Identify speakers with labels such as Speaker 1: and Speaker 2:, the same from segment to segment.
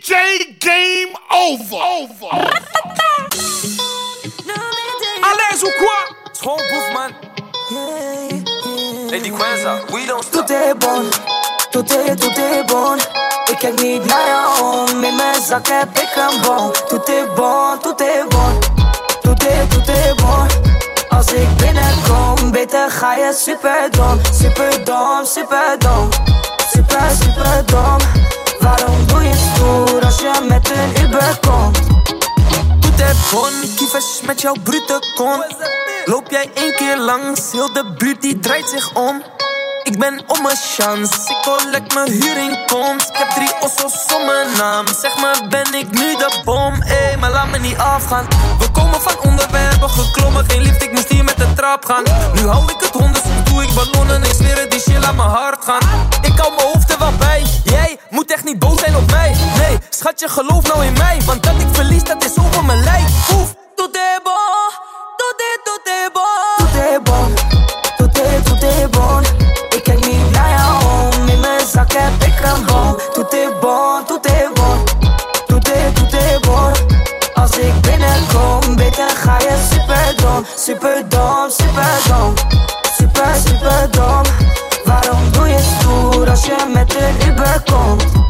Speaker 1: DJ Game Over. over.
Speaker 2: Ou quoi? We don't stop.
Speaker 3: Tout est bon, tout est, tout est bon. Et qu'elle me dit, mais mes actes comme bon. Tout est bon, tout est bon. Tout est, tout est bon. Als ik binnenkom, beter ga je superdom, superdom, superdom, super. Waarom doe stoer als je met een komt.
Speaker 2: Doet het kievers met jouw brute kont. Loop jij één keer langs, heel de buurt die draait zich om. Ik ben om mijn chance. Ik collect mijn huurinkomst. Ik heb drie ossos om mijn naam. Zeg maar, ben ik nu de bom? Ey, maar laat me niet afgaan. We komen van onderwerpen geklommen. Geen liefde, ik moest hier met de trap gaan. Nu hou ik het honderd, doe ik ballonnen. Ik zweer het, die shit aan mijn hart gaan. Ik hou mijn hoofd er wel bij. Jij moet echt niet boos zijn op mij. Nee, schatje, geloof nou in mij. Want dat ik verlies, dat is over mijn lijf. Oef, tot de bom. Tot de, tot
Speaker 3: de bom. Tot. Tot tot de. maar bon, tout est, tout est bon. Als ik binnenkom, beter ga je superdom, superdom, superdom, super, superdom. Waarom doe je stoer als je met de Uber komt?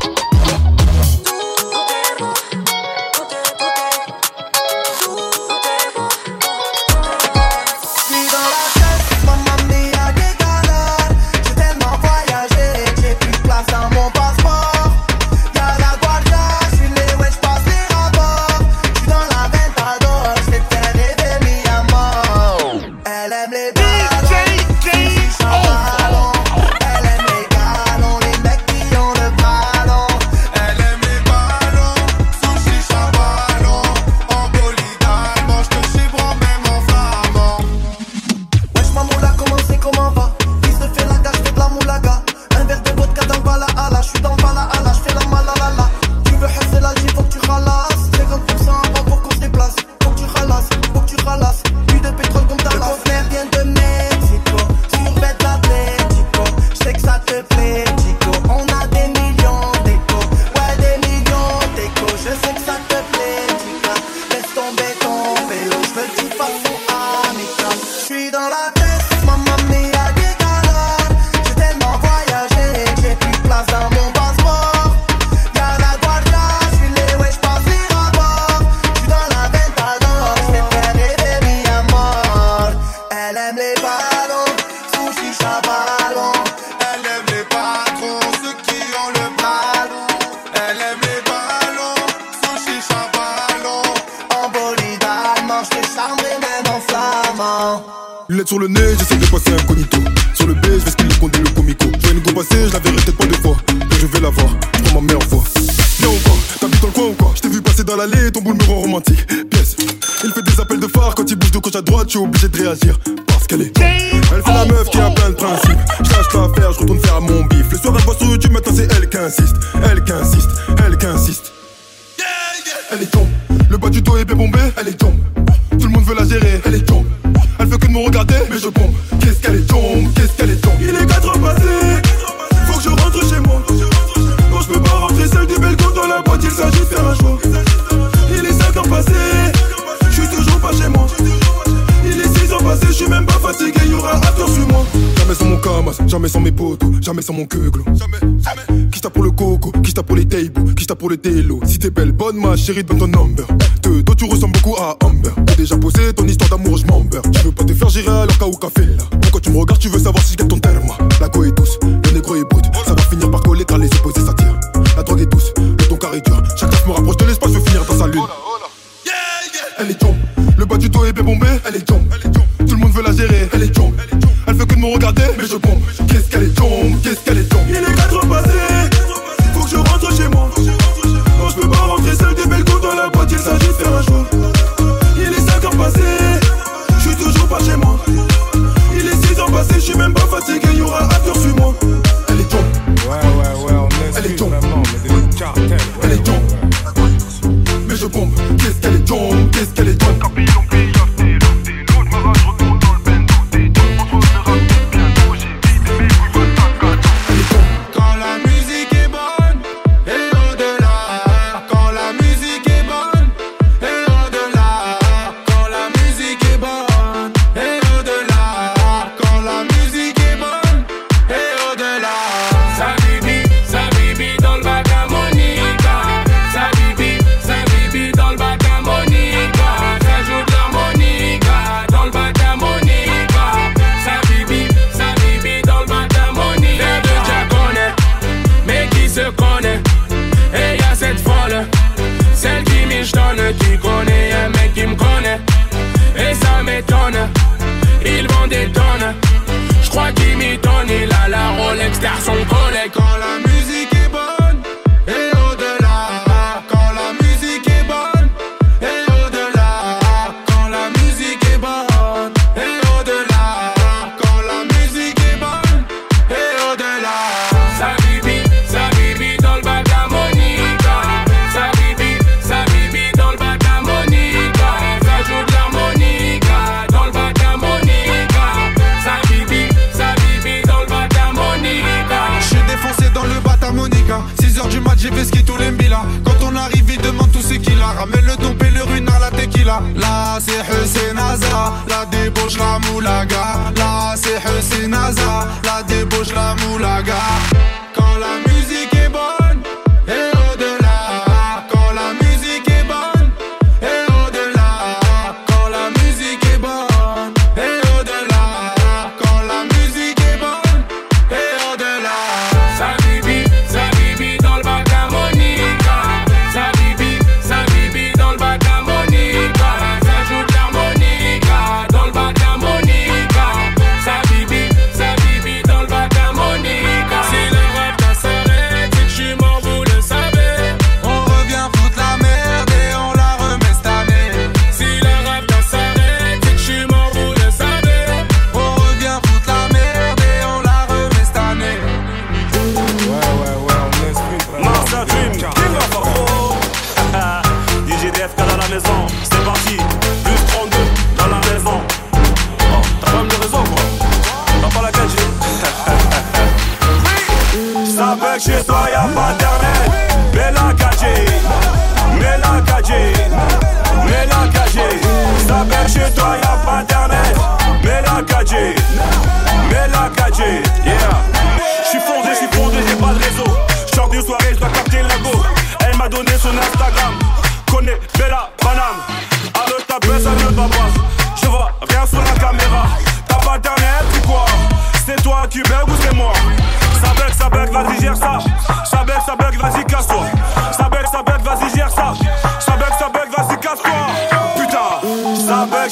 Speaker 4: chérie, donne ton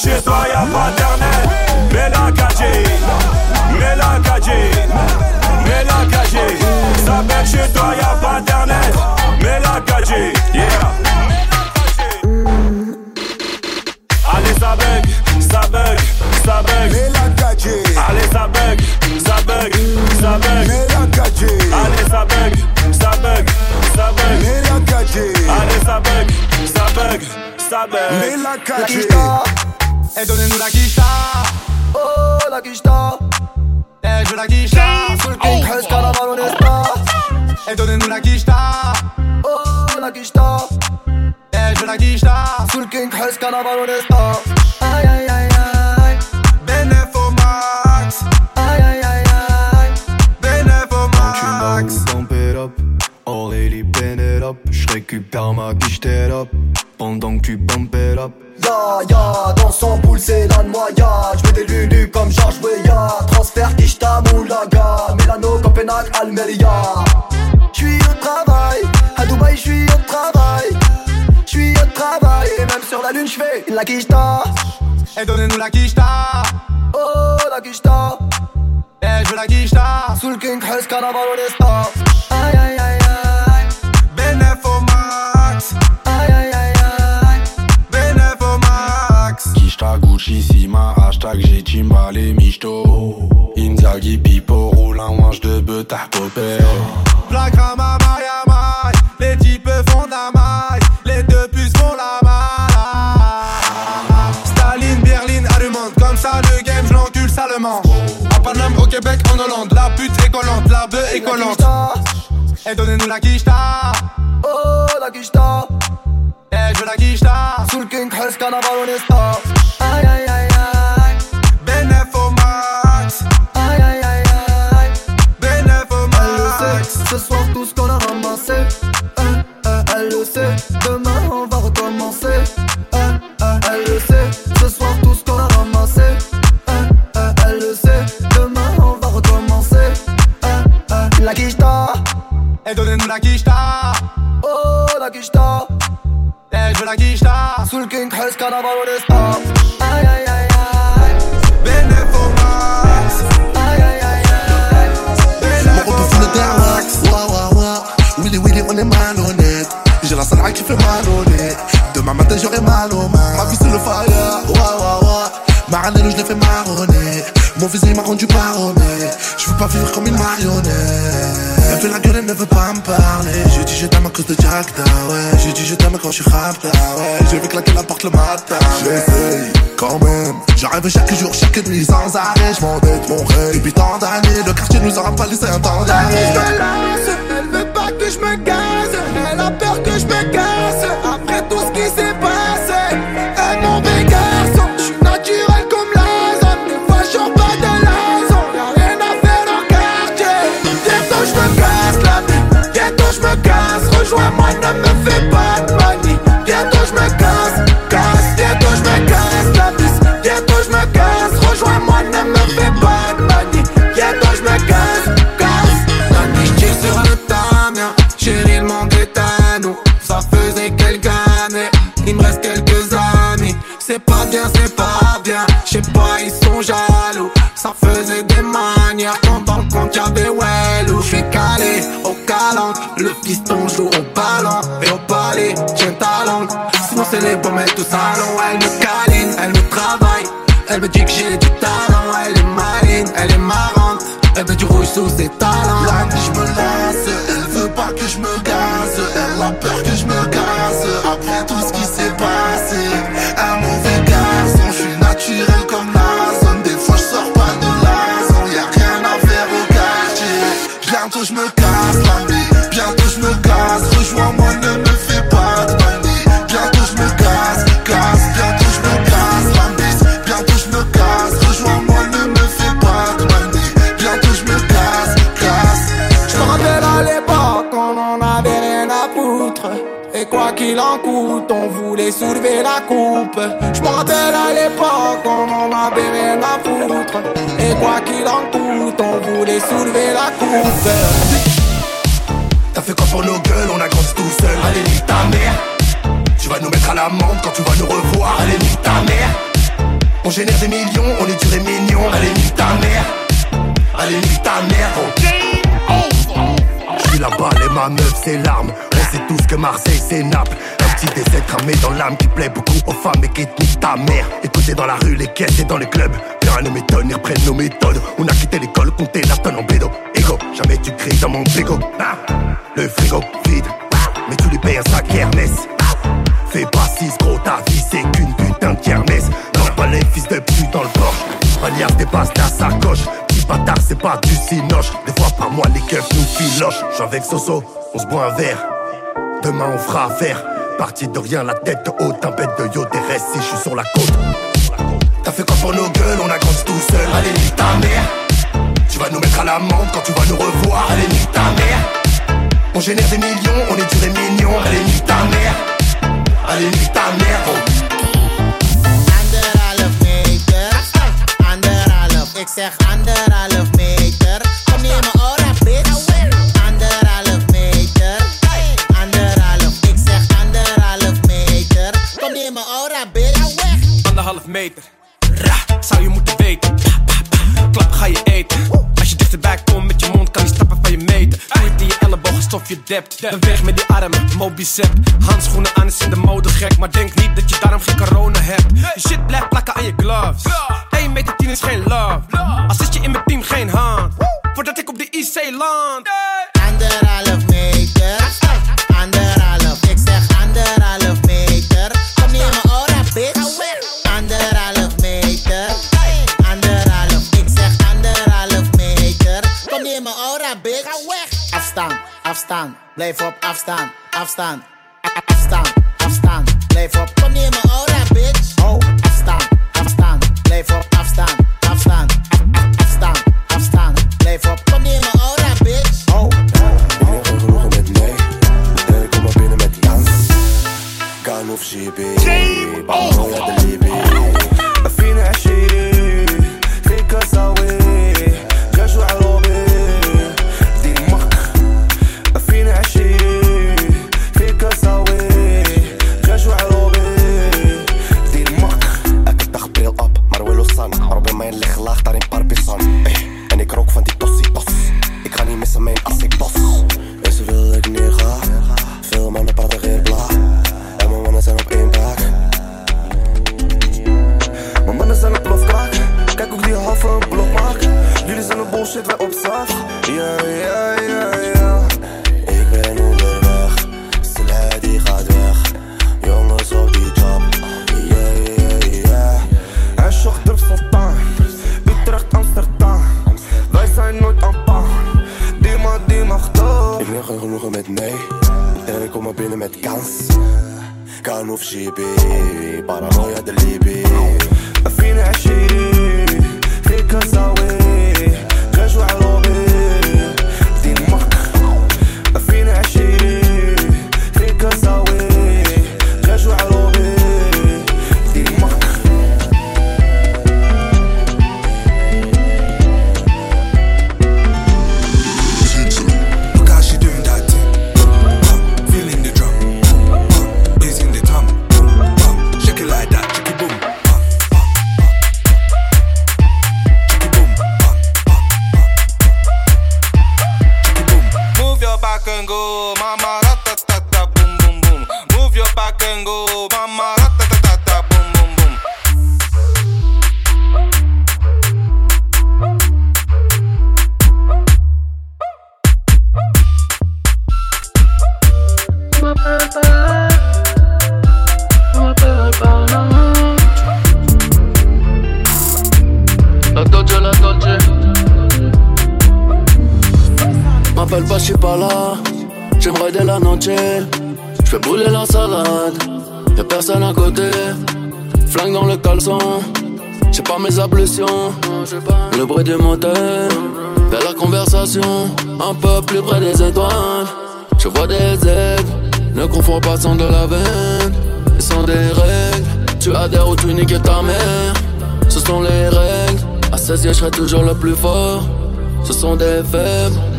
Speaker 3: She's why I'm Baba Runners. this. Aïe aïe aïe aïe. Aïe aïe aïe
Speaker 5: hashtag j'ai timballé Michto. Inzaghi, Pipo, roule un wange de beuta popé.
Speaker 6: Black Rama, Maya, Les types font la maille. Les deux puces font la maille. Staline, Berlin, allemande. Comme ça, le game, je l'encule salement. À Paname, au Québec, en Hollande. La pute
Speaker 3: écologue.
Speaker 6: Et donnez-nous la quicheta.
Speaker 3: Oh, la quicheta.
Speaker 6: Eh, je veux la quicheta.
Speaker 3: Sul King, Hellscan, Avalonesta. Aïe, aïe, aïe. la
Speaker 6: kishta
Speaker 3: Oh la kishta
Speaker 6: Eh je veux
Speaker 7: la kishta
Speaker 8: Sous king presse carnaval est Aïe aïe aïe aïe.
Speaker 7: Bénéfomax
Speaker 8: Aïe aïe aïe aïe.
Speaker 9: Bénéfomax Je me le terrax. Waouh waouh waouh Willy Willy on est malhonnête. J'ai la salade qui fait mal au nez. Demain matin j'aurai mal aux mains. Ma vie c'est le fire. Waouh waouh waouh Maranello je l'ai fait marronner. Mon visage m'a rendu baronné Je veux pas vivre comme une marionnette. Fait la gueule, elle ne veut pas me parler. Je dis je t'aime à cause de Jack, ouais. Je dis je t'aime quand je suis rapta, ouais. Je vais claquer la porte le matin. J'essaye, quand même. J'arrive chaque jour, chaque nuit, sans arrêt. Je m'endette mon rêve. Depuis tant d'années, le quartier nous aura pas laissé un temps d'arrêt.
Speaker 8: Elle veut pas que je me casse. Elle a peur que je me casse. Après tout ce qui s'est les pommes et tout salon. Elle me câline, elle me travaille. Elle me dit que j'ai du talent. Elle est maline, elle est marrante. Elle veut du rouge sous ses talents. Voulait soulever la coupe. Je à l'époque, on en avait rien à foutre. Et quoi qu'il en coûte, on voulait soulever la coupe.
Speaker 9: T'as fait quoi pour nos gueules, on a grandi tout seul Allez nique ta mère Tu vas nous mettre à l'amende quand tu vas nous revoir Allez nique ta mère On génère des millions, on est dur et mignon Allez nique ta mère Allez nique ta mère gros. Je suis là-bas et ma meuf c'est l'arme On sait tous que Marseille c'est Naples Un petit décès cramé dans l'âme qui plaît beaucoup aux femmes et qui nique ta mère. Écoutez dans la rue, les caisses et dans les clubs. Rien ne m'étonne, ils reprennent nos méthodes. On a quitté l'école, compter la tonne en bédo. Ego, jamais tu cries dans mon frigo. Ah, Le frigo vide. Mais tu lui payes un sac Hermès. Fais pas six gros, ta vie c'est qu'une putain de kermesse. Non pas les fils de pute dans le Porsche Alias dépasse ta sacoche. Petit bâtard c'est pas du cinoche. Des fois par mois les keufs nous filochent. J'suis avec Soso, on se boit un verre. Demain on fera affaire Parti de rien, la tête haute, un bête de yo des restes je suis sur la côte. T'as fait quoi pour nos gueules, on a grandi tout seul. Allez nique ta mère. Tu vas nous mettre à l'amende quand tu vas nous revoir. Allez nique ta mère. On génère des millions, on est dur et mignon Allez nique ta mère. Allez nique ta mère
Speaker 10: meter, anderhalf, ik zeg anderhalf meter. Meter,
Speaker 11: Ra, zou je moeten weten. Klap ga je eten. Als je dichterbij komt met je mond, kan die stappen van je meten. Het in je elleboog, alsof je dept. Beweeg met die armen, Mobicep. Handschoenen aan is in de mode gek. Maar denk niet dat je daarom geen corona hebt. Je shit blijft plakken aan je gloves.
Speaker 10: stand, blijf op afstand, afstand, afstand, afstand, blijf op, kom neer
Speaker 12: maar
Speaker 13: mama ratatata, boom boom boom. Move your back and go,
Speaker 14: Noche. J'fais brûler la salade. Y'a personne à côté. Flingue dans le caleçon. J'ai pas mes ablutions. Le bruit du moteur. Vers la conversation. Un peu plus près des étoiles. Je vois des aigles. Ne confonds pas sans de la veine. Et sans des règles. Tu adhères ou tu niques ta mère. Ce sont les règles. À 16 ans, je serai toujours le plus fort. Ce sont des faibles.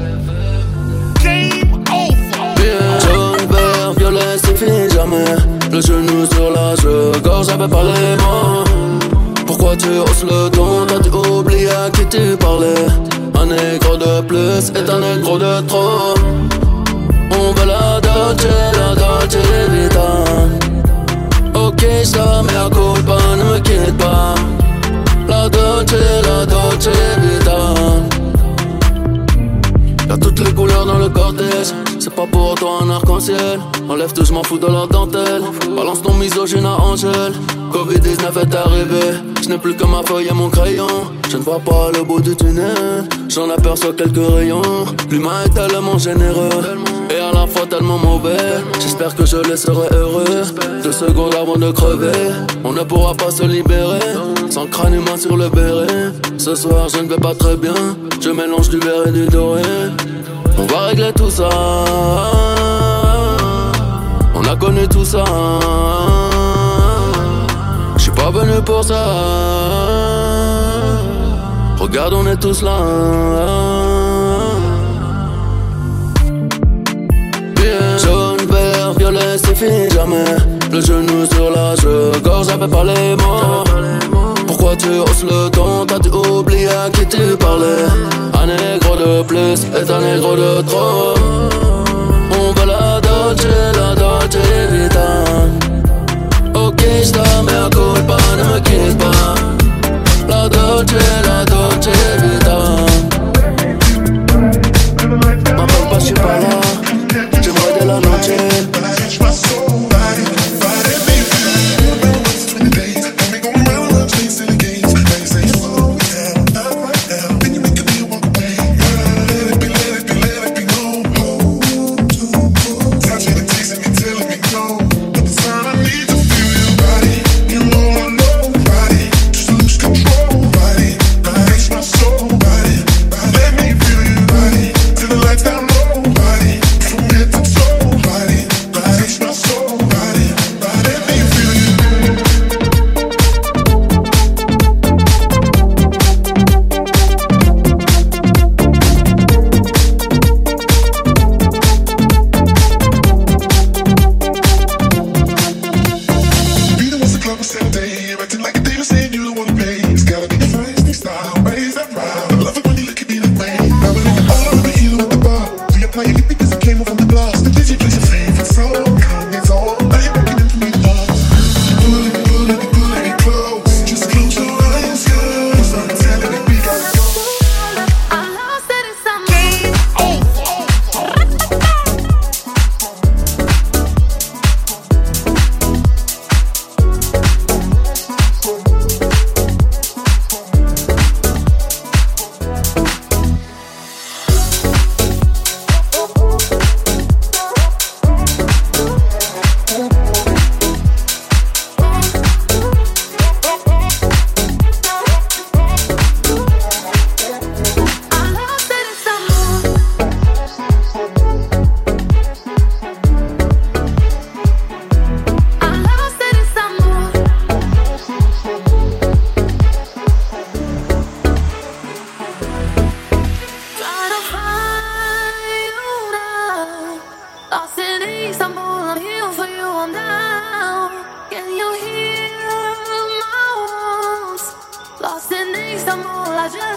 Speaker 14: Jaune, vert, violet, fini jamais. Le genou sur la gorge avec pas les mots. Pourquoi tu hausses le ton? T'as-tu oublié à qui tu parlais Un négro de plus est un négro de trop. On veut la Dolce, la Dolce Vita. Ok, ça à culpa, ne me quitte pas. La Dolce, la Dolce Vita Y'a toutes les couleurs dans le cortège C'est pas pour toi un arc-en-ciel. Enlève tout, je m'en fous de leur dentelle. Balance ton misogyne à Angèle. Covid-19 est arrivé. Je n'ai plus que ma feuille et mon crayon. Je ne vois pas le bout du tunnel. J'en aperçois quelques rayons. L'humain est tellement généreux Et à la fois tellement mauvais. J'espère que je les serai heureux. Deux secondes avant de crever. On ne pourra pas se libérer Sans crâne humain sur le béret. Ce soir je ne vais pas très bien. Je mélange du vert et du doré On va régler tout ça. On a connu tout ça. Je suis pas venu pour ça. Regarde on est tous là. Jaune, vert, violet, c'est fini jamais. Le genou sur la gorge avec pas les mots. Pourquoi tu hausses le ton? T'as-tu oublié à qui tu parlais négro de trop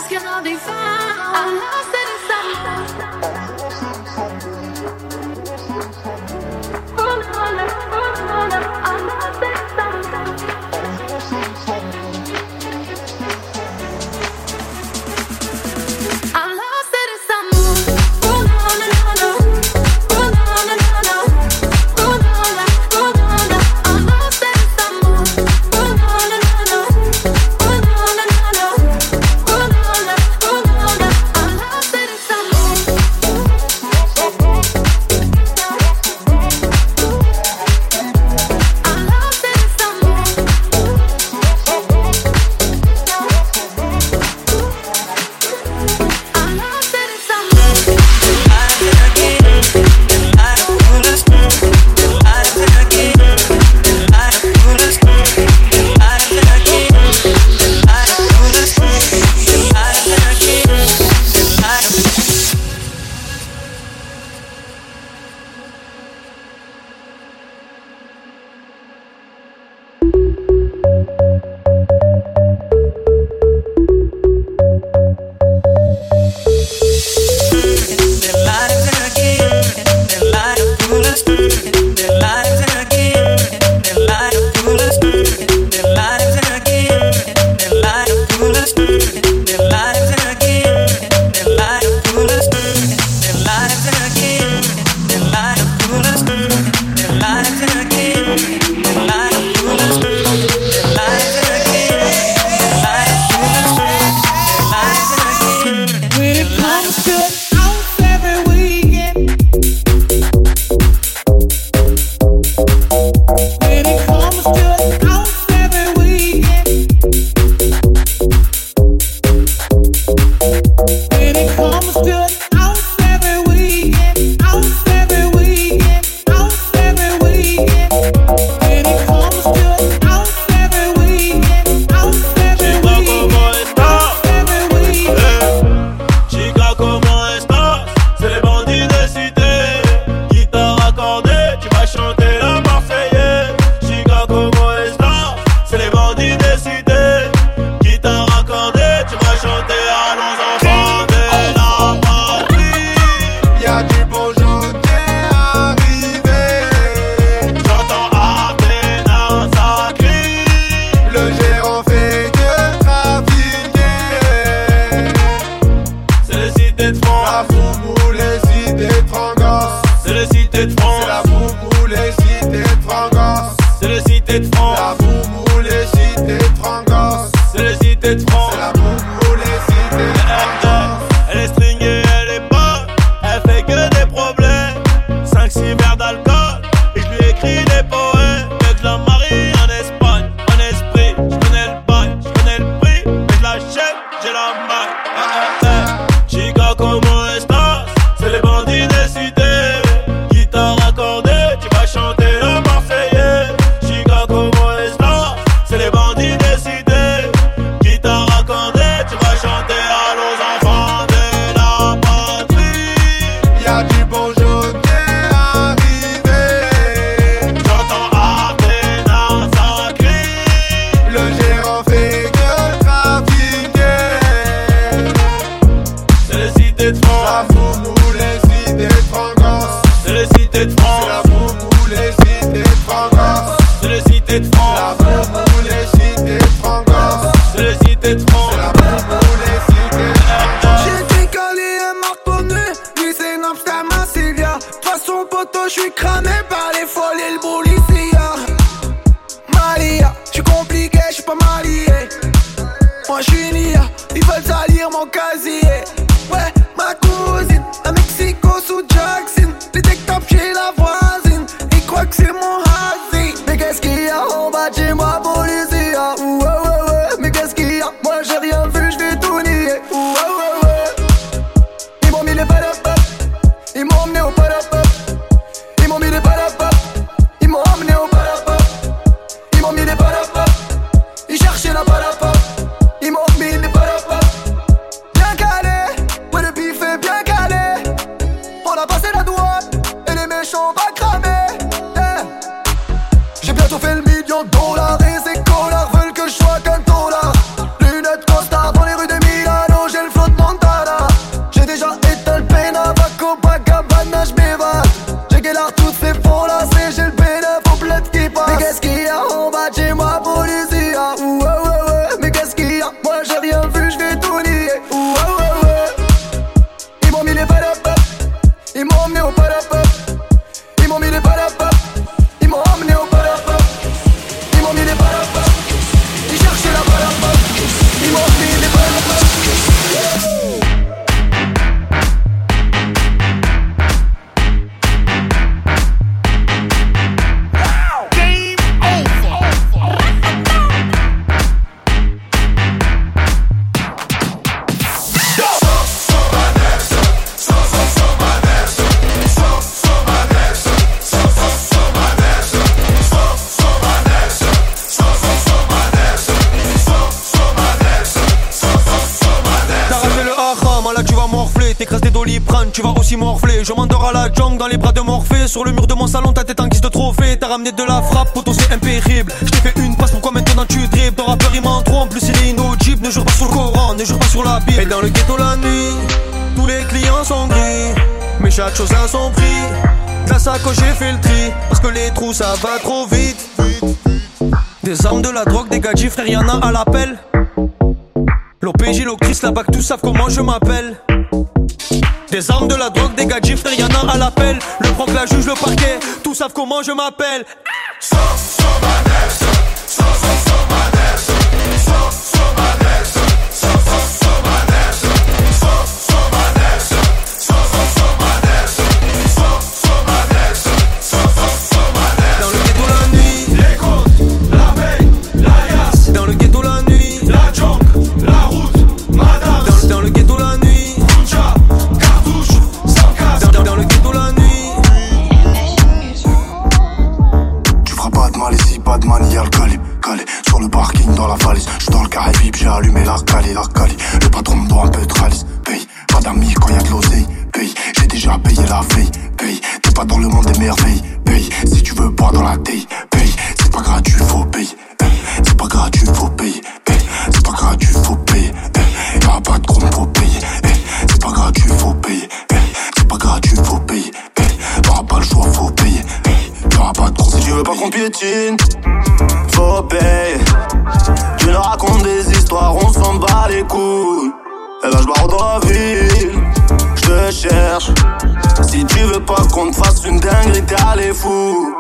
Speaker 15: cannot be found. I'm lost
Speaker 6: inside. passer la
Speaker 3: douane. Et les méchants pas de
Speaker 16: la frappe, poto, c'est impérible. Je fait une passe, pourquoi maintenant tu dribbles Ton rappeur il m'en trompe, plus il est inaudible. Ne jure pas sur le Coran, ne jure pas sur la Bible. Et dans le ghetto la nuit, tous les clients sont gris. Mais chaque chose a son prix. La sacoche, j'ai fait le tri. Parce que les trous, ça va trop vite. Des armes, de la drogue, des gadgets, frère, y'en a à l'appel. L'OPJ, l'Ocris, la BAC, tous savent comment je m'appelle. Des armes, de la drogue, des gadgets, frère, y'en a à l'appel. Le proc, la juge, le parquet, comment je m'appelle. Dans la
Speaker 12: cali, la cali Le patron me doit un peu de ralice, paye. Pas d'amis quand y'a de l'oseille, paye. J'ai déjà payé la veille, paye. T'es pas dans le monde des merveilles, paye. Si tu veux boire dans la taille, paye. C'est pas gratuit, faut payer paye. C'est pas gratuit, faut payer paye. C'est pas gratuit, faut payer paye. Y'aura pas de compte, faut payer. Paye. C'est pas gratuit, faut payer paye. C'est pas gratuit, faut payer paye. Y'aura pas le choix, faut payer paye. Y'aura pas de compte.
Speaker 17: Si tu veux pas qu'on piétine, faut payer. Tu leur racontes des histoires, on s'en bat les couilles. Et là, je barre la ville, je te cherche. Si tu veux pas qu'on te fasse une dinguerie, t'es allé fou.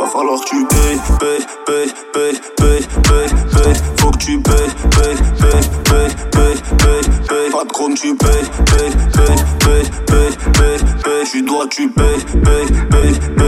Speaker 17: Va falloir que tu payes, payes, payes, payes, payes, payes, payes. Faut que tu payes, payes, payes, payes, payes, payes, payes. Pas de compte, tu payes, payes, payes, payes, payes, payes, payes. Tu dois, tu payes, payes, payes, payes,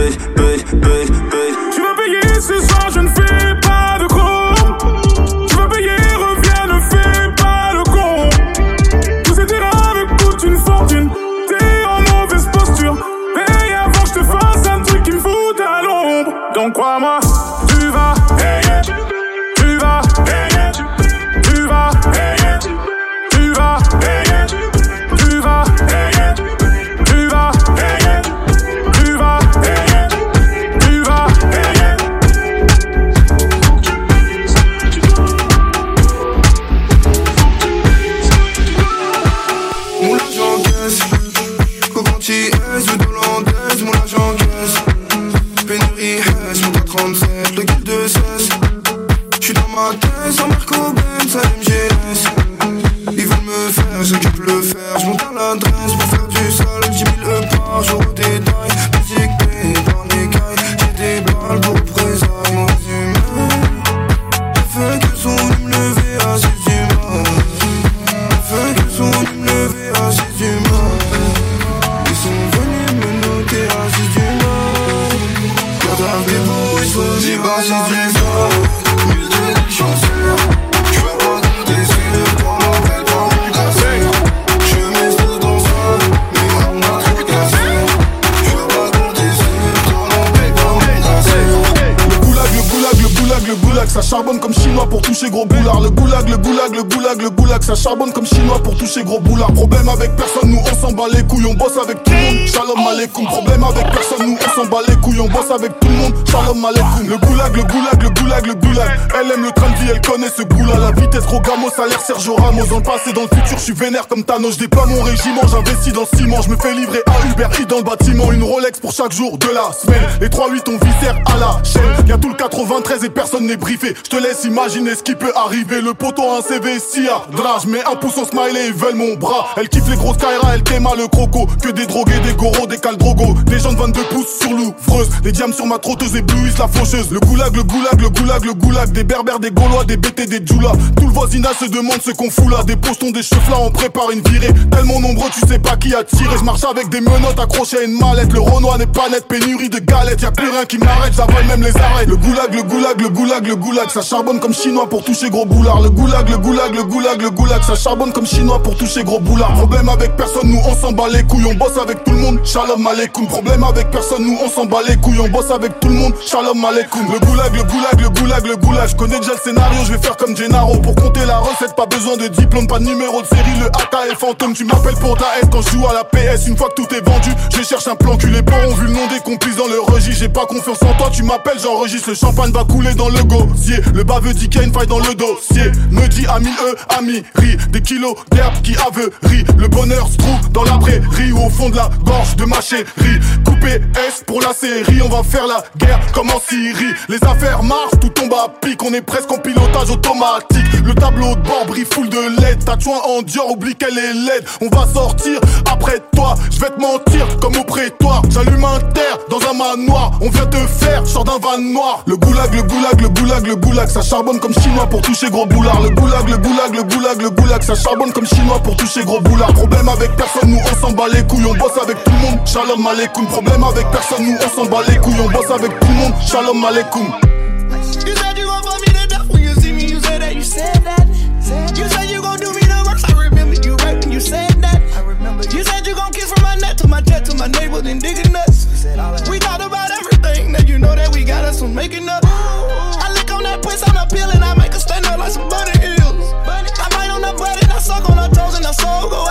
Speaker 18: ça
Speaker 4: charbonne comme chinois pour toucher gros boulard. Le goulag, le goulag, le goulag, le goulag, ça charbonne comme chinois pour toucher gros boulard. Problème avec personne, nous on s'en bat les couilles, on bosse avec tout le monde. Shalom aleikum. Problème avec personne, nous on s'en bat les couilles, on bosse avec tout le monde. Shalom aleikum. Le goulag, le goulag, le goulag, le goulag. Elle aime le train de vie, elle connaît ce goût-là. La vitesse, gros gamo, salaire Sergio Ramos. Dans le passé, dans le futur, je suis vénère comme Thanos. Je mon régiment, j'investis dans le ciment. Je me fais livrer à Uber Eats dans le bâtiment. Une Rolex pour chaque jour de la semaine. Les 3-8 on viscère à la chaîne. Y'a tout le 93 et personne n'est Je te laisse imaginer ce qui peut arriver. Le poteau a un CV si drage. Mets un pouce au smiley, ils veulent mon bras. Elle kiffe les grosses Kaira, elle t'aima le croco. Que des drogués, des goros, des caldrogos. Des gens de 22 pouces sur l'ouvreuse. Les diams sur ma trotteuse éblouissent la faucheuse. Le goulag, le goulag, le goulag, le goulag. Des berbères, des gaulois, des BT, des djoulas. Tout le voisinage se demande ce qu'on fout là. Des postons, des là, on prépare une virée. Tellement nombreux, tu sais pas qui a tiré. Je marche avec des menottes accrochées à une mallette. Le Renoir n'est pas net, pénurie de galettes. Y'a plus rien qui m'arrête, j'avale même les arrêts. Le goulag, le goulag, le goulag, le goulag, ça charbonne comme chinois pour toucher gros boulard. Le goulag, le goulag, le goulag, le goulag, ça charbonne comme chinois pour toucher gros boulard. Problème avec personne, nous on s'en bat les couilles, on bosse avec tout le monde. Shalom aleikum. Problème avec personne, nous on s'en bat les couilles, on bosse avec tout le monde. Shalom aleikum. Le goulag, le goulag, le goulag, le goulag. Je connais déjà le scénario, je vais faire comme Gennaro. Pour compter la recette, pas besoin de diplôme, pas de numéro de série. Le AK est fantôme, tu m'appelles pour ta haine quand je joue à la PS. Une fois que tout est vendu, je cherche un plan cul. Les ont vu le nom des complices dans le registre. J'ai pas confiance en toi, tu m'appelles, j'enregistre. Le champagne va couler dans le Le baveux dit qu'il y a une faille dans le dossier. Me dit ami eux, ami, ri. Des kilos d'herbe qui aveurit. Le bonheur se trouve dans la prairie au fond de la gorge de ma chérie. Coupé S pour la série, on va faire la guerre comme en Syrie. Les affaires marchent, tout tombe à pic. On est presque en pilotage automatique. Le tableau de bord brille full de LED. Ta joint en Dior, oublie qu'elle est laide. On va sortir après toi. Je vais te mentir comme au prétoire. J'allume un terre dans un manoir. On vient te faire, sors d'un van noir. Le goulag, le goulag, le goulag, le goulag. Ça charbonne comme chinois pour toucher gros boulard. Le goulag, le goulag, le goulag, le goulag. Ça charbonne comme chinois pour toucher gros boulard. Problème avec personne, nous on s'en bat les couilles. On bosse avec tout le monde. Shalom aleikum. Problème avec personne, nous on s'en bat les couilles. On bosse avec tout le monde. Shalom aleikum.
Speaker 19: You said you gon' fuck me to death when you see me. You said that. You said that. You said you gon' do me the worst. I remember you right when you said that. I remember. You said you gon' kiss from my neck to my jet to my navel, then digging nuts. We talked about everything. Now you know that we got us from making up. some. I bite on that butt and I suck on her toes and I so go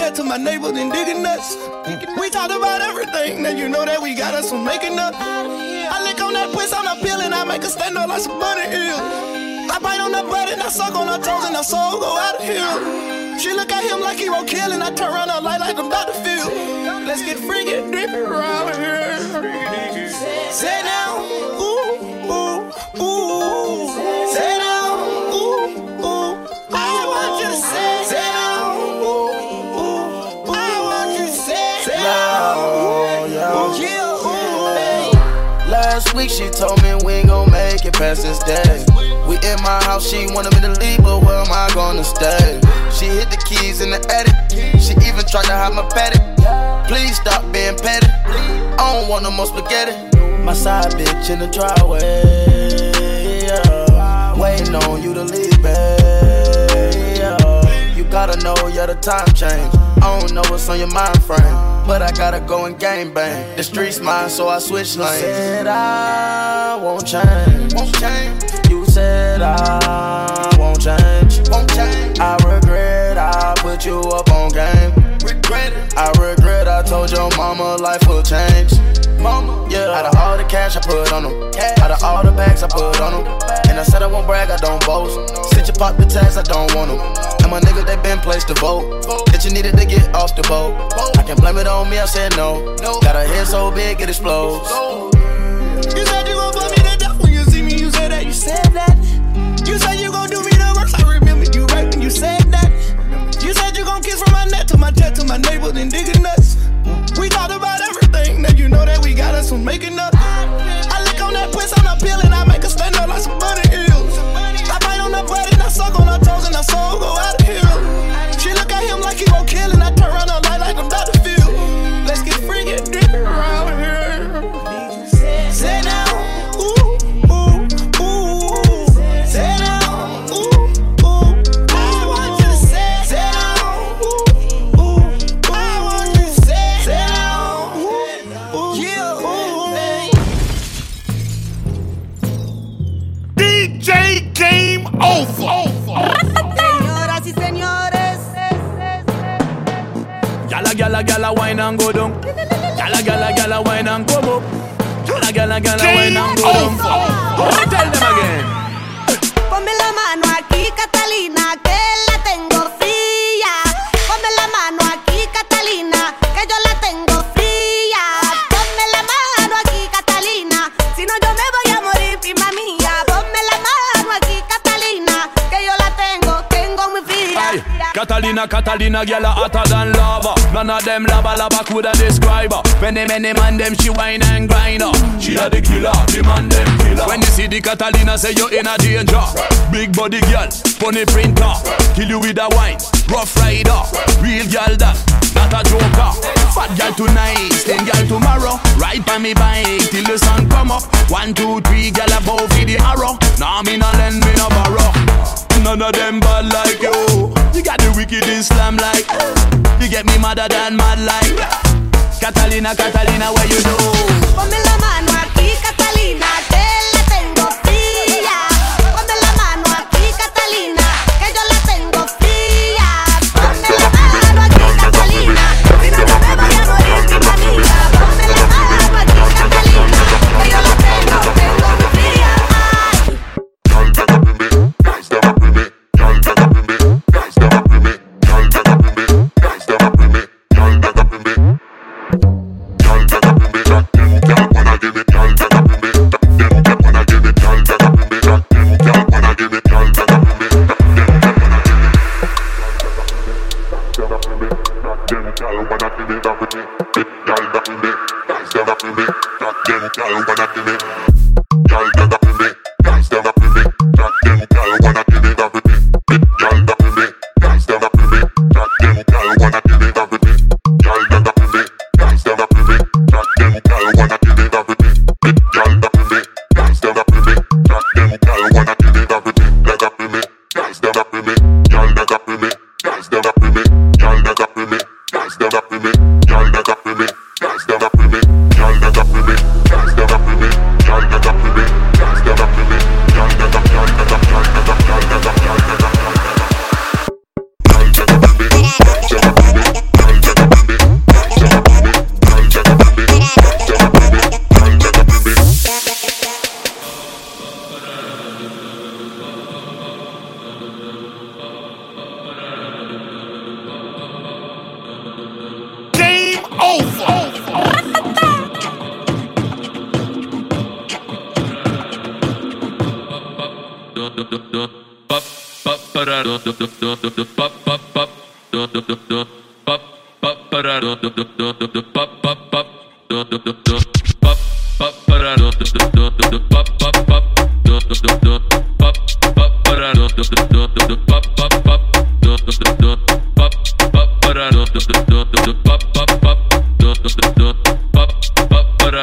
Speaker 19: neck to my to then digging nuts. We talked about everything. Now you know that we got us from making up. I lick on that on a pill and I make her stand up like some bunny hill. I bite on her butt and I suck on her toes and her soul go out of here. She look at him like he won't kill and I turn around her light like I'm about to feel. Let's get freaky, drippy around here. Say now, ooh,
Speaker 20: she told me we gon' make it past this day. We in my house, she wanted me to leave, but where am I gonna stay? She hit the keys in the attic. She even tried to hide my paddock. Please stop being petty. I don't want no more spaghetti. My side bitch in the driveway. Yeah. Waiting on you to leave, babe. Yeah. You gotta know, yeah, the time change. I don't know what's on your mind frame. But I gotta go and game bang. The streets mine, so I switch lanes. You said I won't change. Won't change. You said I won't change. Won't change. I regret I put you up on game. Regret it. I regret I told your mama life will change. Mama, yeah. Out of all the cash I put on them, out of all the bags I put on them, and I said I won't brag, I don't boast. Since you pop the tags, I don't want them. And my nigga, they been placed to vote. That you needed to get off the boat. I can't blame it on me, I said no. Got a head so big, it explodes.
Speaker 19: You said you gon' fuck me to death when you see me. You said that. You said that. You said you gon' do me the worst. I remember you right when you said that. You said you gon' kiss from my neck to my chest to my navel, then digging nuts. We you know that we got us from making up. I lick on that puss on a pill and I make her stand up like some bunny hills. I bite on her butt and I suck on her toes and her soul go out of here. She look at him like he gon' kill and I turn around
Speaker 21: Gala, wine and go down. Gala, gala, gala, wine and come up. Gala, gala, gala, wine and go down. Tell them again.
Speaker 22: Ponme la mano aquí, Catalina, Catalina, Catalina, a
Speaker 21: hotter than lava. None of them lava lava coulda describe her. Many many man them she whine and grind her. She a the killer, the man them killer. When you see the Catalina, say you in a danger. Big body girl, funny printer, kill you with a wine. Rough rider, real girl that, not a joker. Fat girl tonight, then girl tomorrow. Ride by me bike till the sun come up. One two three, girl above for the arrow. Nah me no lend me no borrow. None of them bad like you. You got the wicked Islam like. You get me madder than mad like. Catalina, Catalina, where you do?
Speaker 22: Ponme la mano aquí, Catalina,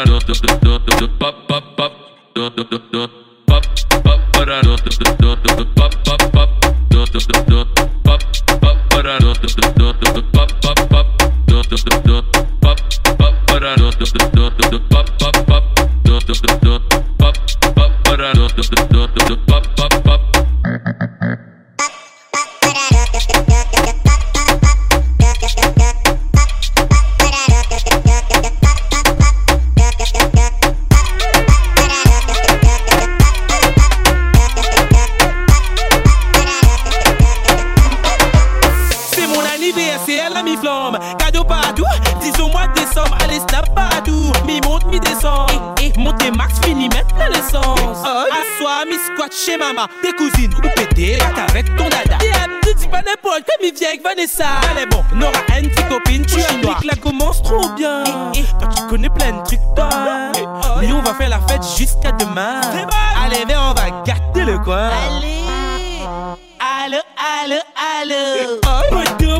Speaker 22: para do
Speaker 23: do do
Speaker 16: do do pop pop pop do do do do pop pop para do do do do pop pop pop do do do do pop pop para do do do maman. Tes cousines ou pété, avec ton dada. Ne dis pas n'importe comme il vient avec Vanessa. Allez, bon, Nora, une petite copine, tu as la commence trop bien. Toi, tu connais plein de trucs, toi. Mais on va faire la fête jusqu'à demain. Allez, viens, on va gâter le coin. Allez. Allô, allô, allô. Poteau,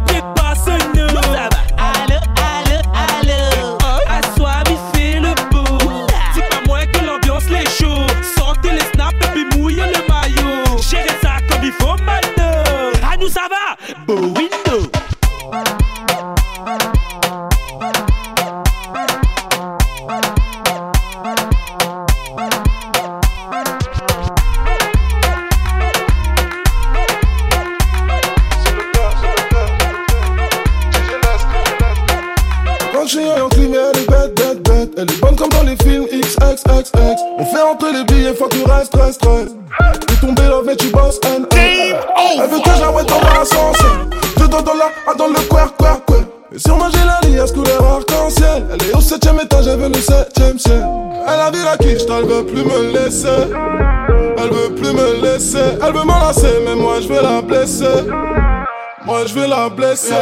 Speaker 18: Elle veut plus me laisser. Elle veut m'enlacer, mais moi je vais la blesser. Moi je vais la blesser.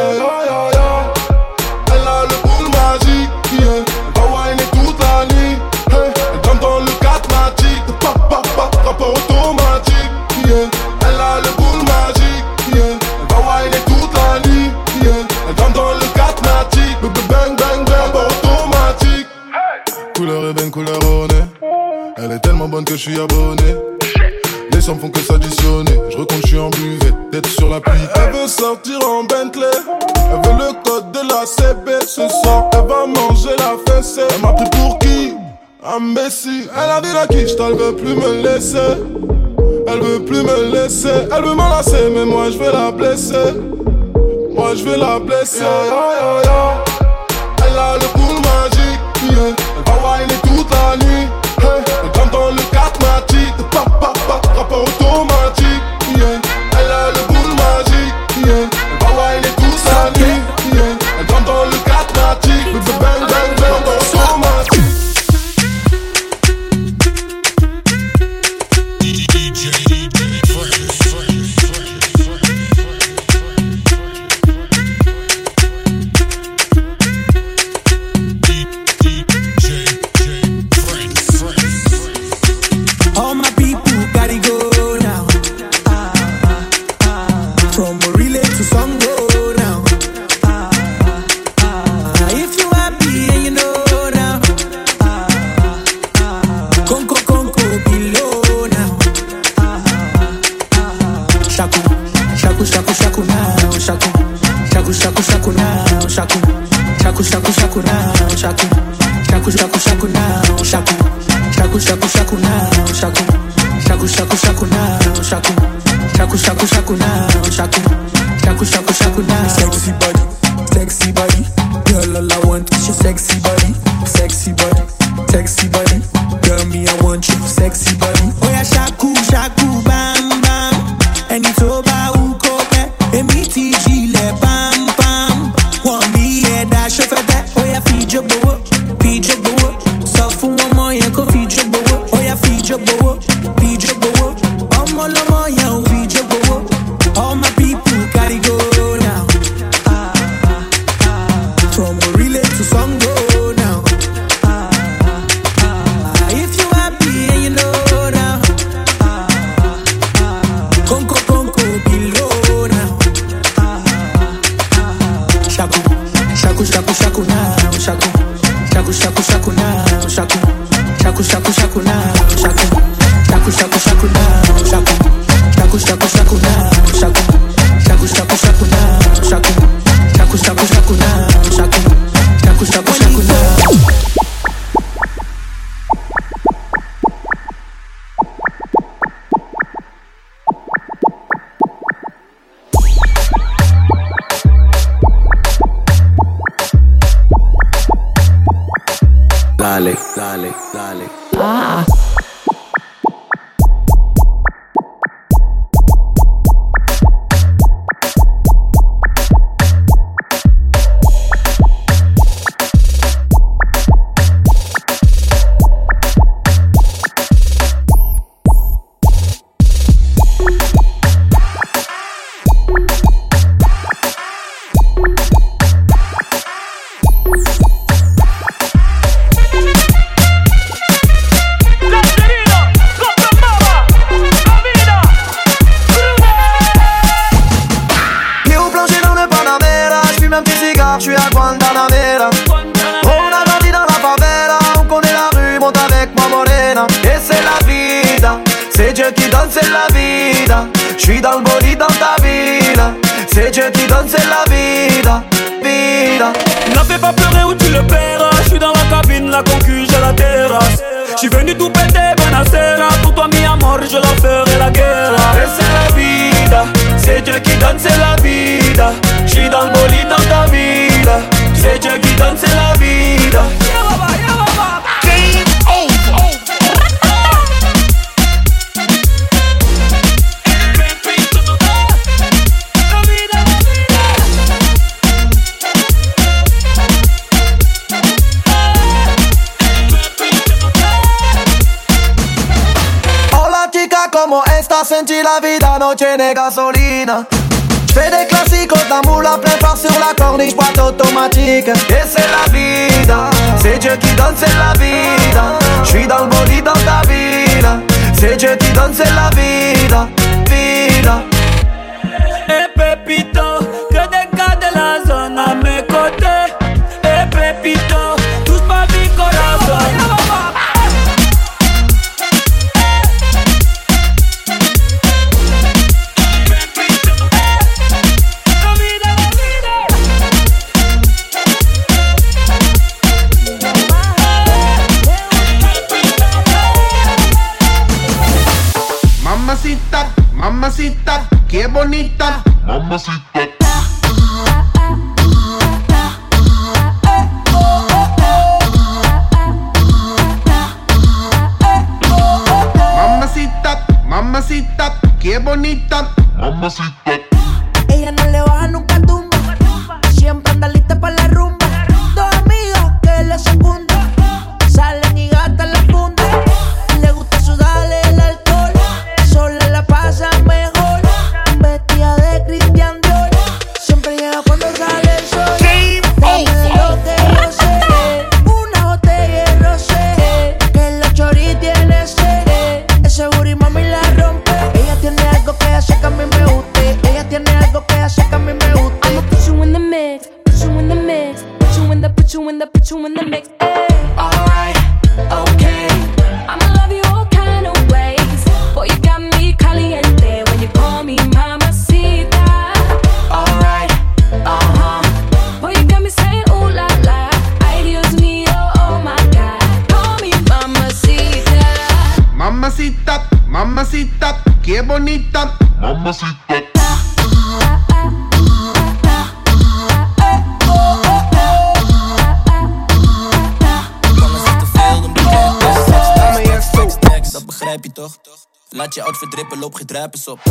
Speaker 18: elle veut plus me laisser. Elle veut plus me laisser. Elle veut m'enlacer, mais moi je vais la blesser. Moi je vais la blesser. Yeah, yeah,
Speaker 21: Entonces loop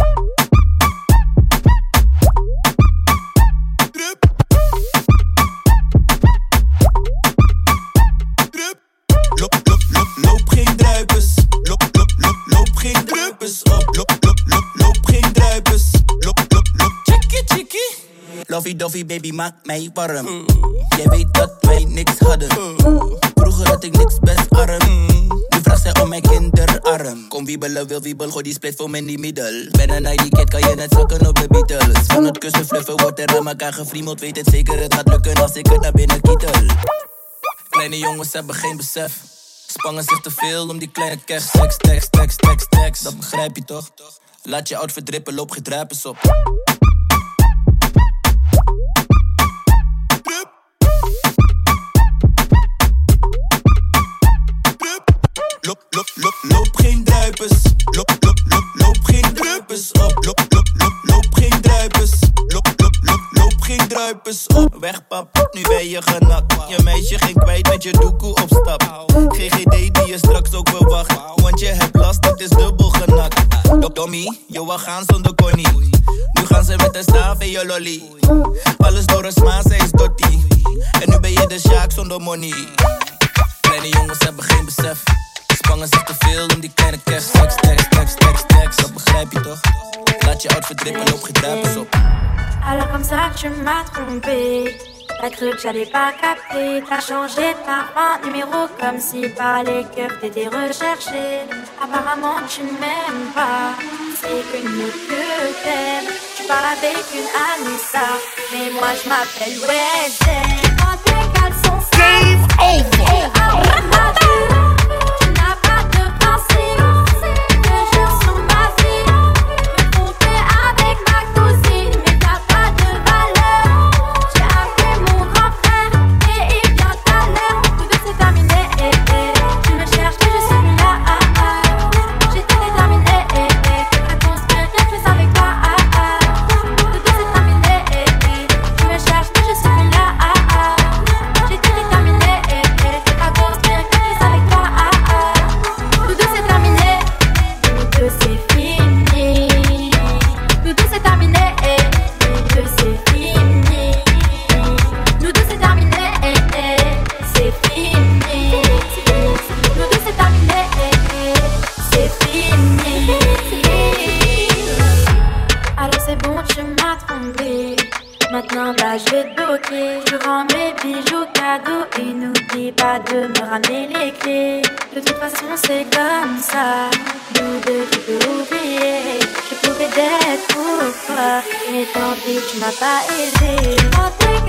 Speaker 21: dovey baby, maak mij warm. Jij weet dat wij niks hadden. Vroeger had ik niks best arm. Nu vraagt zij om mijn kinderarm. Kom wiebelen, wil wiebel, gooi die split voor me in die middel. Ben een ID kid, kan je net zakken op de Beatles. Van het kussen fluffen wordt er aan elkaar gefriemeld. Weet het zeker, het gaat lukken als ik het naar binnen kietel. Kleine jongens hebben geen besef. Spangen zich te veel om die kleine cash. Tekst, tekst, tekst, tekst, tekst. Dat begrijp je toch? Laat je outfit drippen, loop geen op. Loop, loop, loop, loop geen druipers. Loop, loop, loop, loop geen druipers op. Loop, loop, loop, loop geen druipers. Loop, loop, loop, loop geen druipers op. Weg pap, nu ben je genakt. Je meisje ging kwijt met je doekoe op stap. GGD die je straks ook verwacht. Want je hebt last, het is dubbel genakt. Dok Tommy, wou gaan zonder Connie. Nu gaan ze met een staaf in je lolly. Alles door een smaak, zij is dotty. En nu ben je de Sjaak zonder money. Kleine jongens hebben geen besef. Spangen zich te veel om die kleine cash. Tekst, tekst, tekst, tekst, tekst. Dat begrijp je toch? Laat je outfit drippen, loop geen druipers op.
Speaker 24: Alors comme ça tu m'as trompé. T'as cru que j'allais pas capter T'as changé ta un numéro Comme si par les cœurs t'étais recherché Apparemment tu m'aimes pas. C'est qu'une autre que t'aimes Tu parles avec une Anissa Mais moi je m'appelle Wednesday Quand tes caleçons Game over maintenant, là je vais te bloquer. Je rends mes bijoux cadeaux et n'oublie pas de me ramener les clés. De toute façon, c'est comme ça. Nous deux, tu peux oublier. Je pouvais d'être pour toi, mais tant pis, tu m'as pas aidé.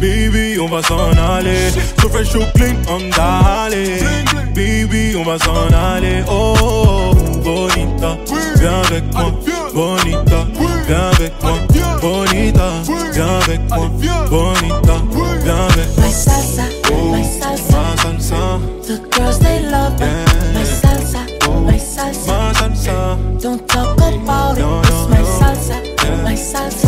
Speaker 18: Baby, on va s'en aller. So fresh, so clean, on d'aller. Baby, on va s'en aller. Oh, oh, oh, bonita, viens avec moi. Bonita, viens avec moi. Bonita, viens avec moi. Bonita, viens avec moi.
Speaker 25: My salsa, oh, my salsa.
Speaker 18: Ma salsa,
Speaker 25: The girls they love it. My salsa, my salsa.
Speaker 18: ma salsa,
Speaker 25: Don't talk about it. It's my salsa, my salsa.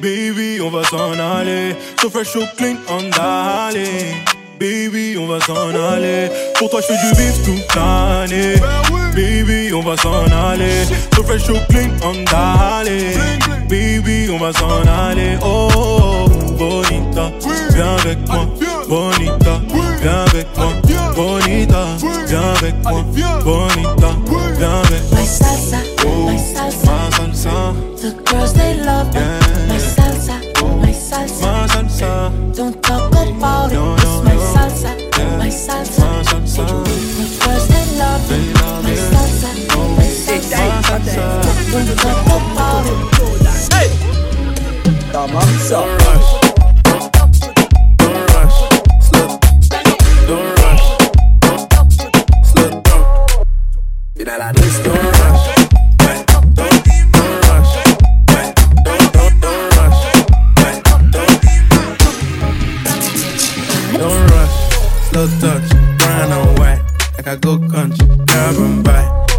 Speaker 18: Baby, on va s'en aller. So fresh, so clean, on d'aller. Baby, on va s'en aller. Pour toi, je fais du bif toute l'année. Baby, on va s'en aller. So fresh, so clean, on d'aller. Baby, on va s'en aller. Oh, oh, oh, bonita, viens avec moi. Bonita, viens avec moi. Bonita, viens avec moi. Bonita, viens avec moi.
Speaker 25: My salsa, my salsa.
Speaker 18: Salsa,
Speaker 25: The girls they love salsa.
Speaker 18: ma salsa.
Speaker 25: Don't talk about it. It's my salsa, my salsa. The girls they love it. My salsa, my salsa. Don't talk about it.
Speaker 19: Hey!
Speaker 3: Don't rush. Rush.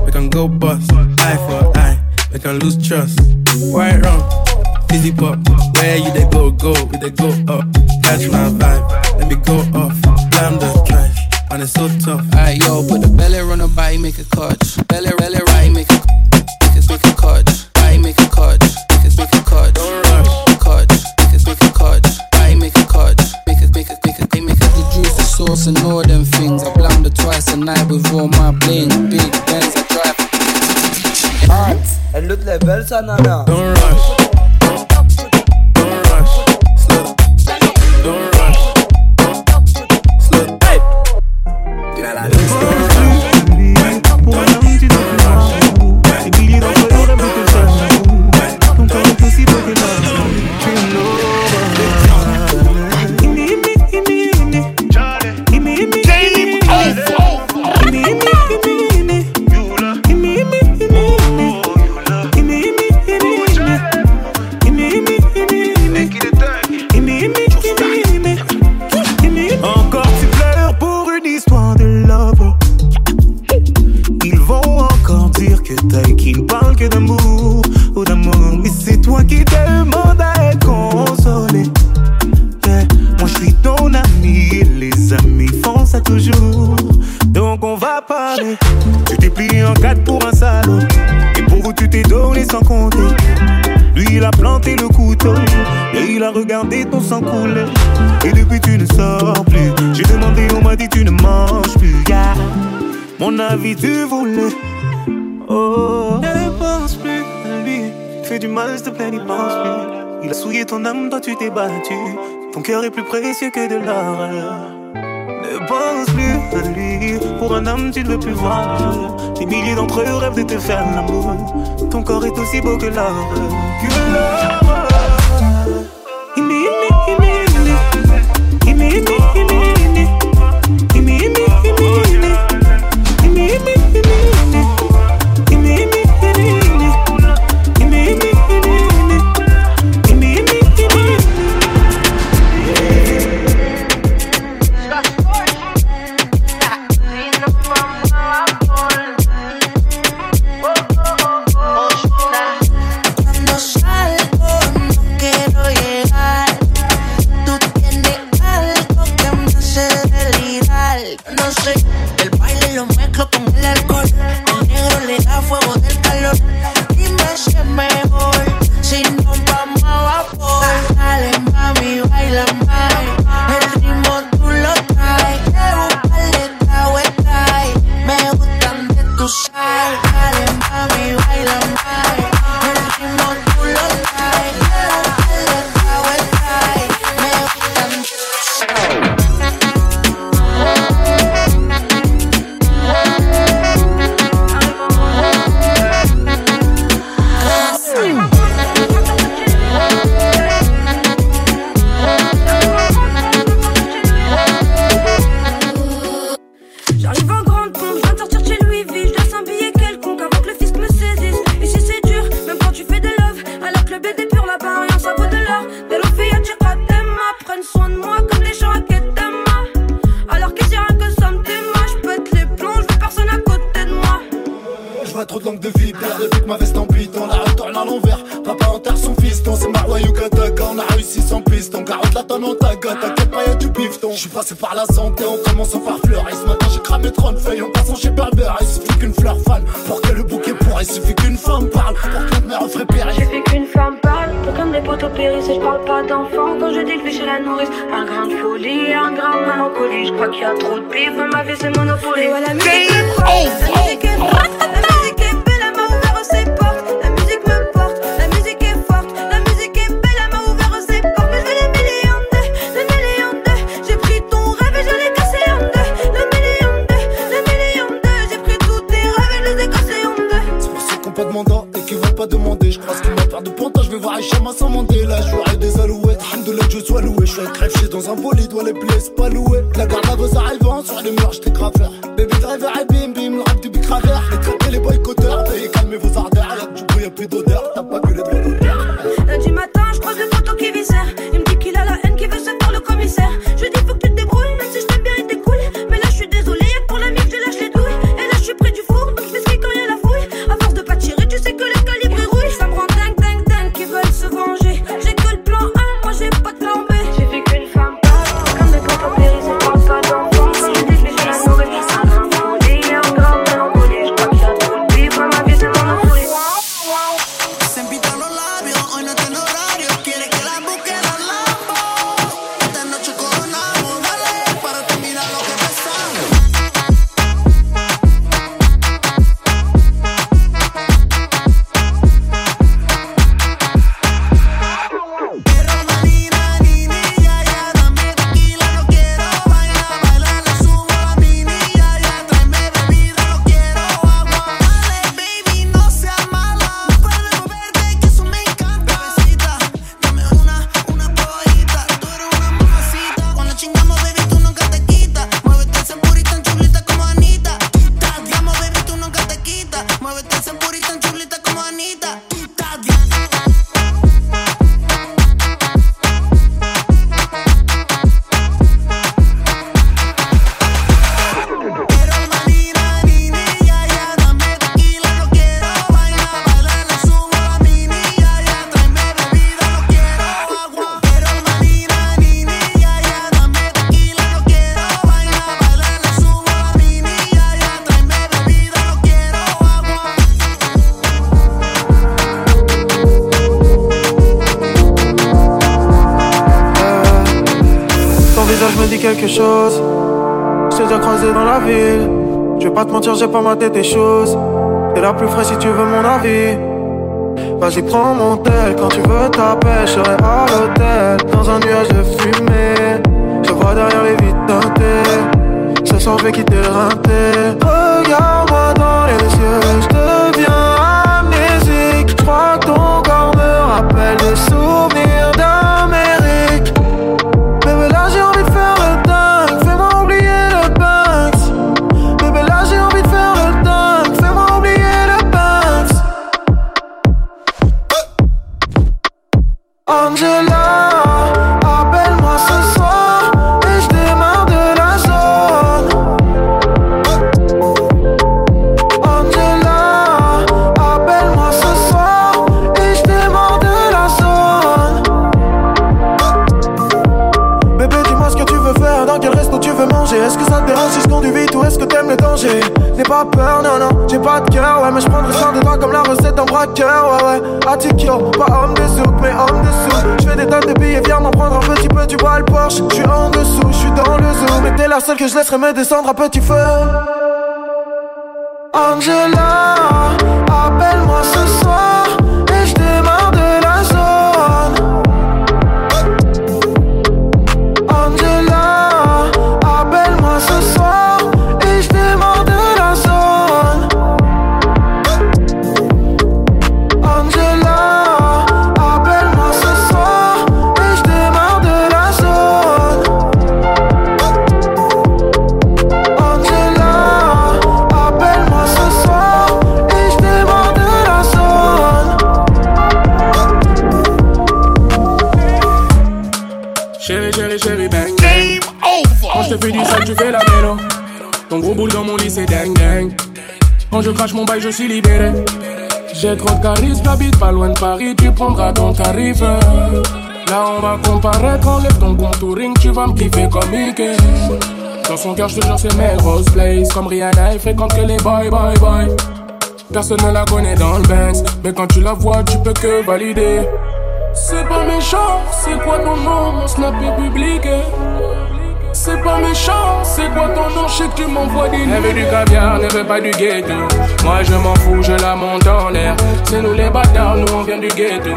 Speaker 3: We can go bust. Eye for eye. We can lose trust. White rum. Fizzy pop, where you they go, go, we they go up. Catch my vibe, let me go off. Blam the drive, and it's so tough.
Speaker 2: Alright, yo, put the belly on the body, make a catch. Belly, belly right, make a,
Speaker 26: Santana now.
Speaker 27: Don't rush.
Speaker 15: Ton cœur est plus précieux que de l'or. Ne pense plus à lui. Pour un homme, tu ne veux plus voir. Des milliers d'entre eux rêvent de te faire l'amour. Ton corps est aussi beau que. Que l'or.
Speaker 9: J'ai
Speaker 28: pas
Speaker 26: maté tes choses. T'es la plus fraîche si tu veux mon avis. Vas-y, prends mon tel. Quand tu veux taper, je serai à l'hôtel. Dans un nuage de fumée. Je vois derrière les vitres teintées. Ce soir, je vais quitter le rinté. Regarde-moi dans les yeux. Je deviens amnésique. Je crois que ton corps me rappelle des souvenirs je laisserai me descendre à petit feu.
Speaker 29: Charisme, j'habite pas loin de Paris, tu prendras ton tarif. Là, on va comparaître, enlève ton contouring, tu vas me kiffer comme Mickey. Dans son cœur, je te jure, c'est Melrose Place. Comme Rihanna, elle fréquente que les boy, boy, boy. Personne ne la connaît dans le Benz, mais quand tu la vois, tu peux que valider. C'est pas méchant, c'est quoi ton nom, mon snap est publié. C'est pas méchant, c'est quoi ton nom, je sais que tu m'envoies des Elle veut du caviar, ne veut pas du ghetto. Moi je m'en fous, je la monte en l'air. C'est nous les bâtards, nous on vient du ghetto.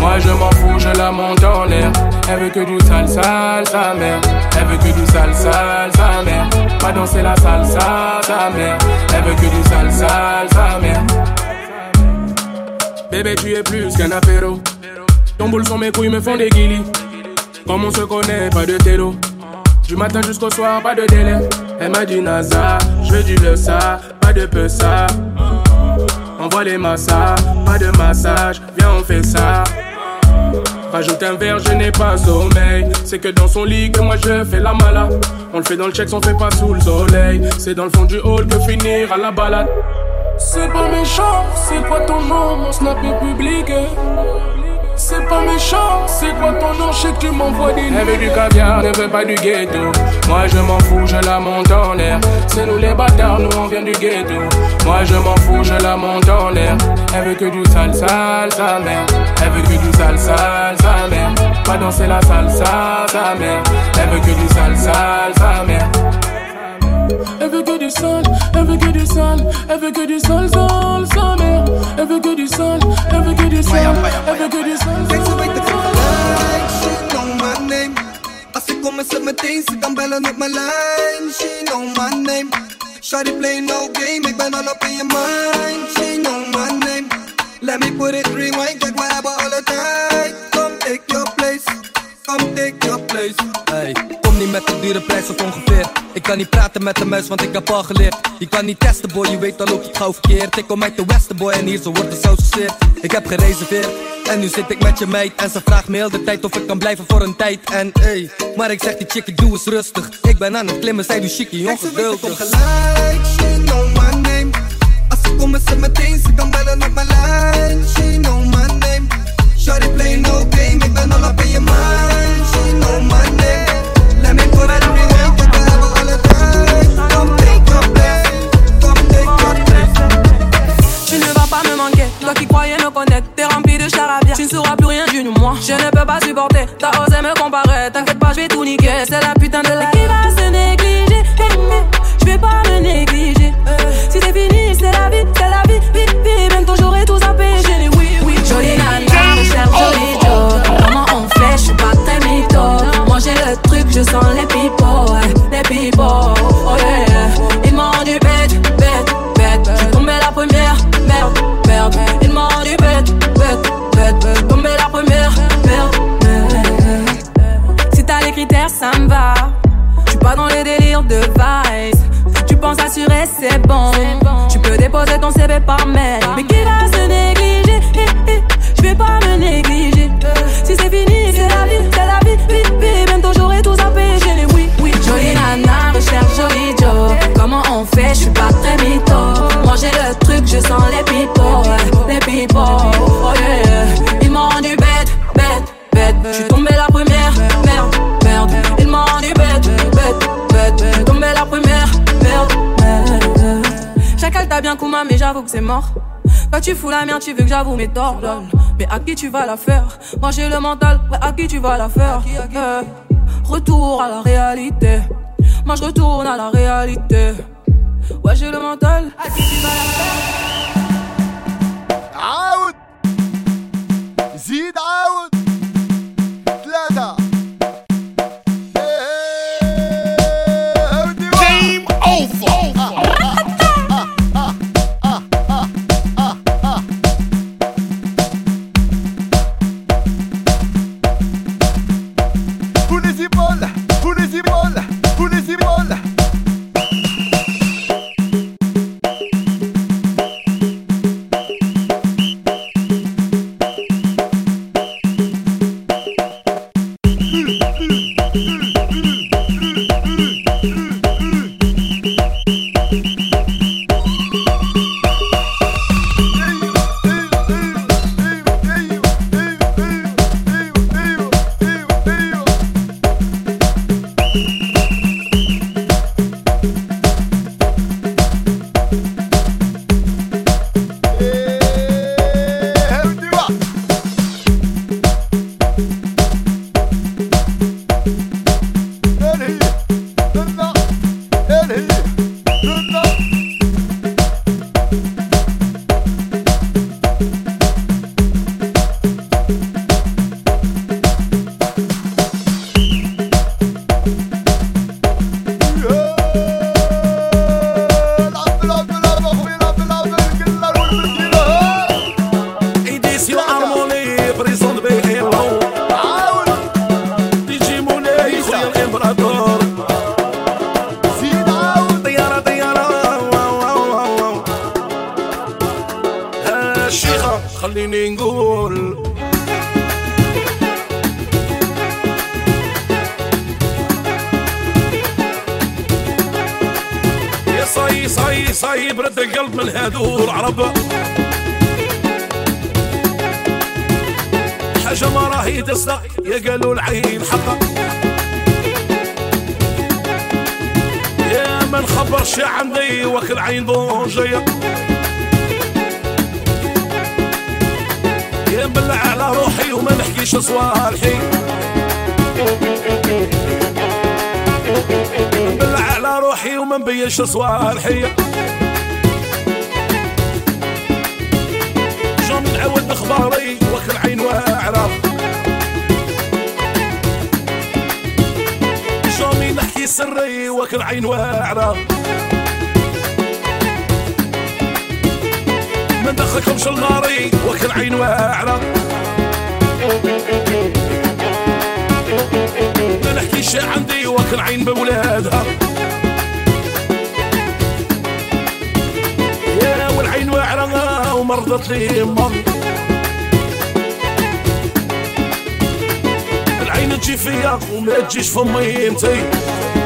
Speaker 29: Moi je m'en fous, je la monte en l'air. Elle veut que du sale, sale, sa mère. Elle veut que du sale, sale, sa mère. Pas danser la salsa, sa mère. Elle veut que du sale, sale, sa mère. Bébé, tu es plus qu'un apéro. Ton boule sur mes couilles me font des guilis. Comme on se connaît, pas de télo. Du matin jusqu'au soir, pas de délai. Elle m'a dit NASA, je veux du le ça, pas de peu ça. Envoie les massas, pas de massage, viens on fait ça. Rajoute un verre, je n'ai pas sommeil. C'est que dans son lit que moi je fais la malade. On le fait dans le check, on fait pas sous le soleil. C'est dans le fond du hall que finir à la balade. C'est pas méchant, c'est quoi ton nom, mon snap est public. C'est pas méchant, c'est quoi ton nom, je sais que tu m'envoies des Elle veut du caviar, ne veut pas du ghetto. Moi je m'en fous, je la monte en l'air. C'est nous les bâtards, nous on vient du ghetto. Moi je m'en fous, je la monte en l'air. Elle veut que du sale, sale, sa mère. Elle veut que du sale, sale, sa mère. Pas danser la salsa, sa mère. Elle veut que du sale, sale, sa mère. Veut que du elle veut que du elle veut que du sa mère. Elle veut que du elle veut que du elle veut que du sale.
Speaker 19: She know my name. Als ik kom met ze meteen, ze kan bellen op mijn lijn. She know my name. Shawty play no game, ik ben al op in je mind. She know my name. Let me put it rewind, kijk we hebben alle tijd. Come take your place, come take your place.
Speaker 30: Hey, niet met een dure prijs tot ongeveer. Ik kan niet praten met de muis, want ik heb al geleerd. Je kan niet testen, boy, je weet al ook het gauw verkeerd. Ik kom uit de Westen, boy, en hier zo wordt het zo gezeerd. Ik heb gereserveerd, en nu zit ik met je meid. En ze vraagt me heel de tijd of ik kan blijven voor een tijd. En hey, maar ik zeg die chick, ik doe eens rustig. Ik ben aan het klimmen, zij doet chickie, ongeduldig.
Speaker 19: Gelijk, she know my name. Als ik kom met ze meteen, ze kan bellen op mijn lijn. She know my name. Shawty play no game, ik ben al op in je mind. She know my name.
Speaker 31: Tu ne vas pas me manquer, toi qui croyais me connaître, t'es rempli de charabia. Tu ne sauras plus rien du moi. Je ne peux pas supporter, t'as osé me comparer, t'inquiète pas, je vais tout niquer. C'est la putain de la qui va se négliger? Je vais pas me négliger. Si c'est fini, c'est la vie, c'est la vie. Vie, vie, bientôt j'aurai tout zappé. J'ai les oui, oui. Jolie nana, recherche joli Joe. Comment on fait, je suis pas très mytho. Moi j'ai le truc, je sens les critères, ça me va. Suis pas dans les délires de vice. Tu penses assurer, c'est bon. Tu peux déposer ton CV par mail. Mais qui va se négliger? Je vais pas me négliger. Si c'est fini, c'est la vie, c'est la vie. Vite, vite, bientôt j'aurai tout. J'ai les oui, oui. Jolie nana, recherche joli Joe. Comment on fait? Je suis pas très mytho. J'ai le truc, je sens les ouais, Les pipeaux. Oh yeah. Ils m'ont rendu bête, bête, bête. Kuma, mais j'avoue que c'est mort. Quand tu fous la merde, tu veux que j'avoue mes torts. Mais à qui tu vas la faire? Moi j'ai le mental, ouais, à qui tu vas la faire? Euh, Retour à la réalité. Moi je retourne à la réalité. Ouais, j'ai le mental. À qui tu vas la faire?
Speaker 32: القلب من هادو العرب حاجة ما راهي تصدق يا قالوا العين حقا يا ما نخبرش عندي وكل عين ضوجية يا نبلع على روحي وما نحكيش صوالحي. نبلع على روحي وما نبينش صوالحي. اخباري وكل عين واعرف. جوني نحكي سري وكل عين واعرف. ما ندخلكمش الغاري وكل عين واعرف. ما نحكيش عندي وكل عين بولادها. يا والعين واعرة ومرضت لي مر. Meġġi fija u
Speaker 6: meġġiġ f'ummi jimtij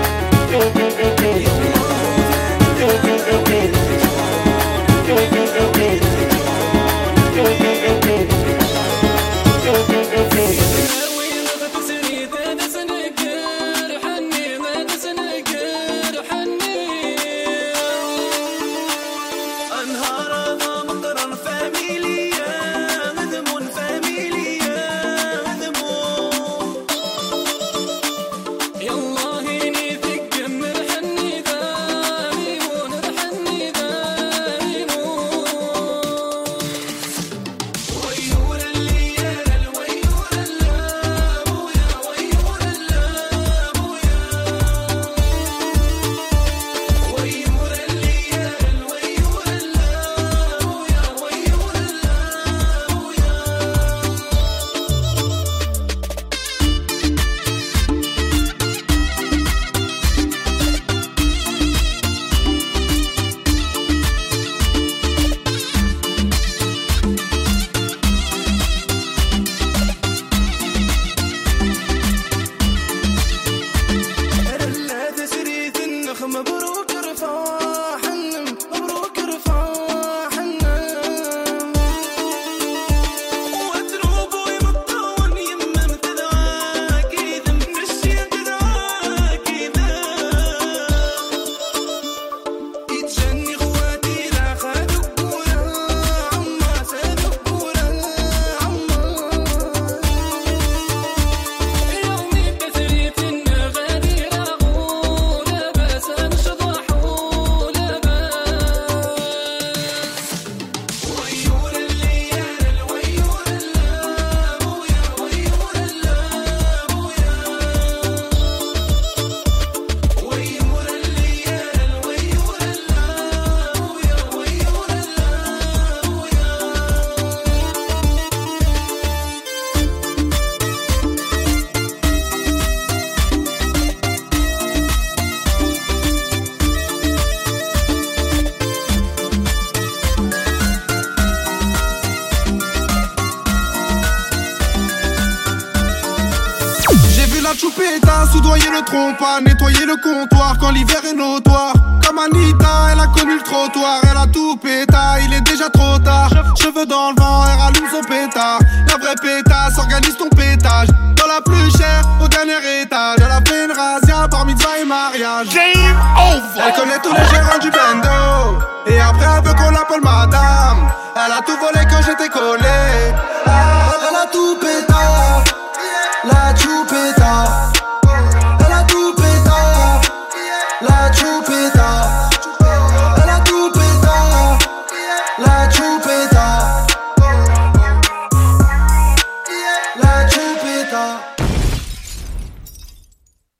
Speaker 6: le trompe-pas, nettoyer le comptoir quand l'hiver est notoire. Comme Anita, elle a connu le trottoir, elle a tout péta, il est déjà trop tard. Cheveux dans le vent, elle rallume son pétard. La vraie pétasse, organise ton pétage. Dans la plus chère, au dernier étage, elle a fait une razzia par mitzvah et mariage. Game over! Elle connaît tous les gérants du bando. Et après, elle veut qu'on l'appelle madame. Elle a tout volé quand j'étais collé.